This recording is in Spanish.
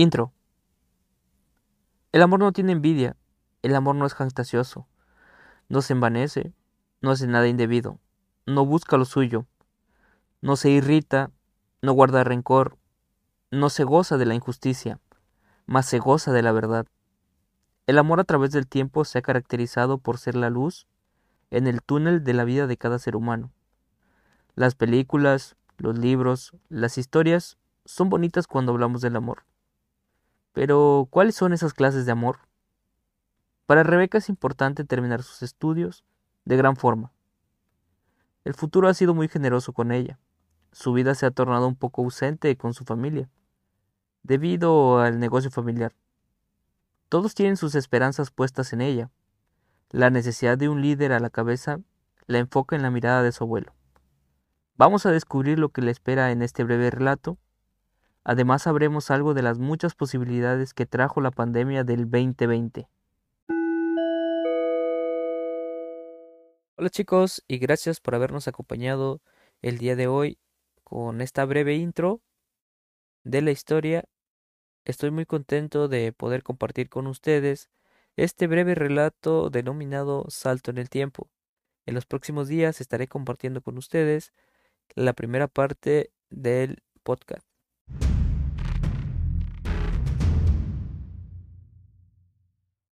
Intro. El amor no tiene envidia, el amor no es fantasioso, no se envanece, no hace nada indebido, no busca lo suyo, no se irrita, no guarda rencor, no se goza de la injusticia, mas se goza de la verdad. El amor a través del tiempo se ha caracterizado por ser la luz en el túnel de la vida de cada ser humano. Las películas, los libros, las historias son bonitas cuando hablamos del amor. Pero, ¿cuáles son esas clases de amor? Para Rebeca es importante terminar sus estudios de gran forma. El futuro ha sido muy generoso con ella. Su vida se ha tornado un poco ausente con su familia, debido al negocio familiar. Todos tienen sus esperanzas puestas en ella. La necesidad de un líder a la cabeza la enfoca en la mirada de su abuelo. Vamos a descubrir lo que le espera en este breve relato Además sabremos algo de las muchas posibilidades que trajo la pandemia del 2020. Hola chicos y gracias por habernos acompañado el día de hoy con esta breve intro de la historia. Estoy muy contento de poder compartir con ustedes este breve relato denominado Salto en el Tiempo. En los próximos días estaré compartiendo con ustedes la primera parte del podcast.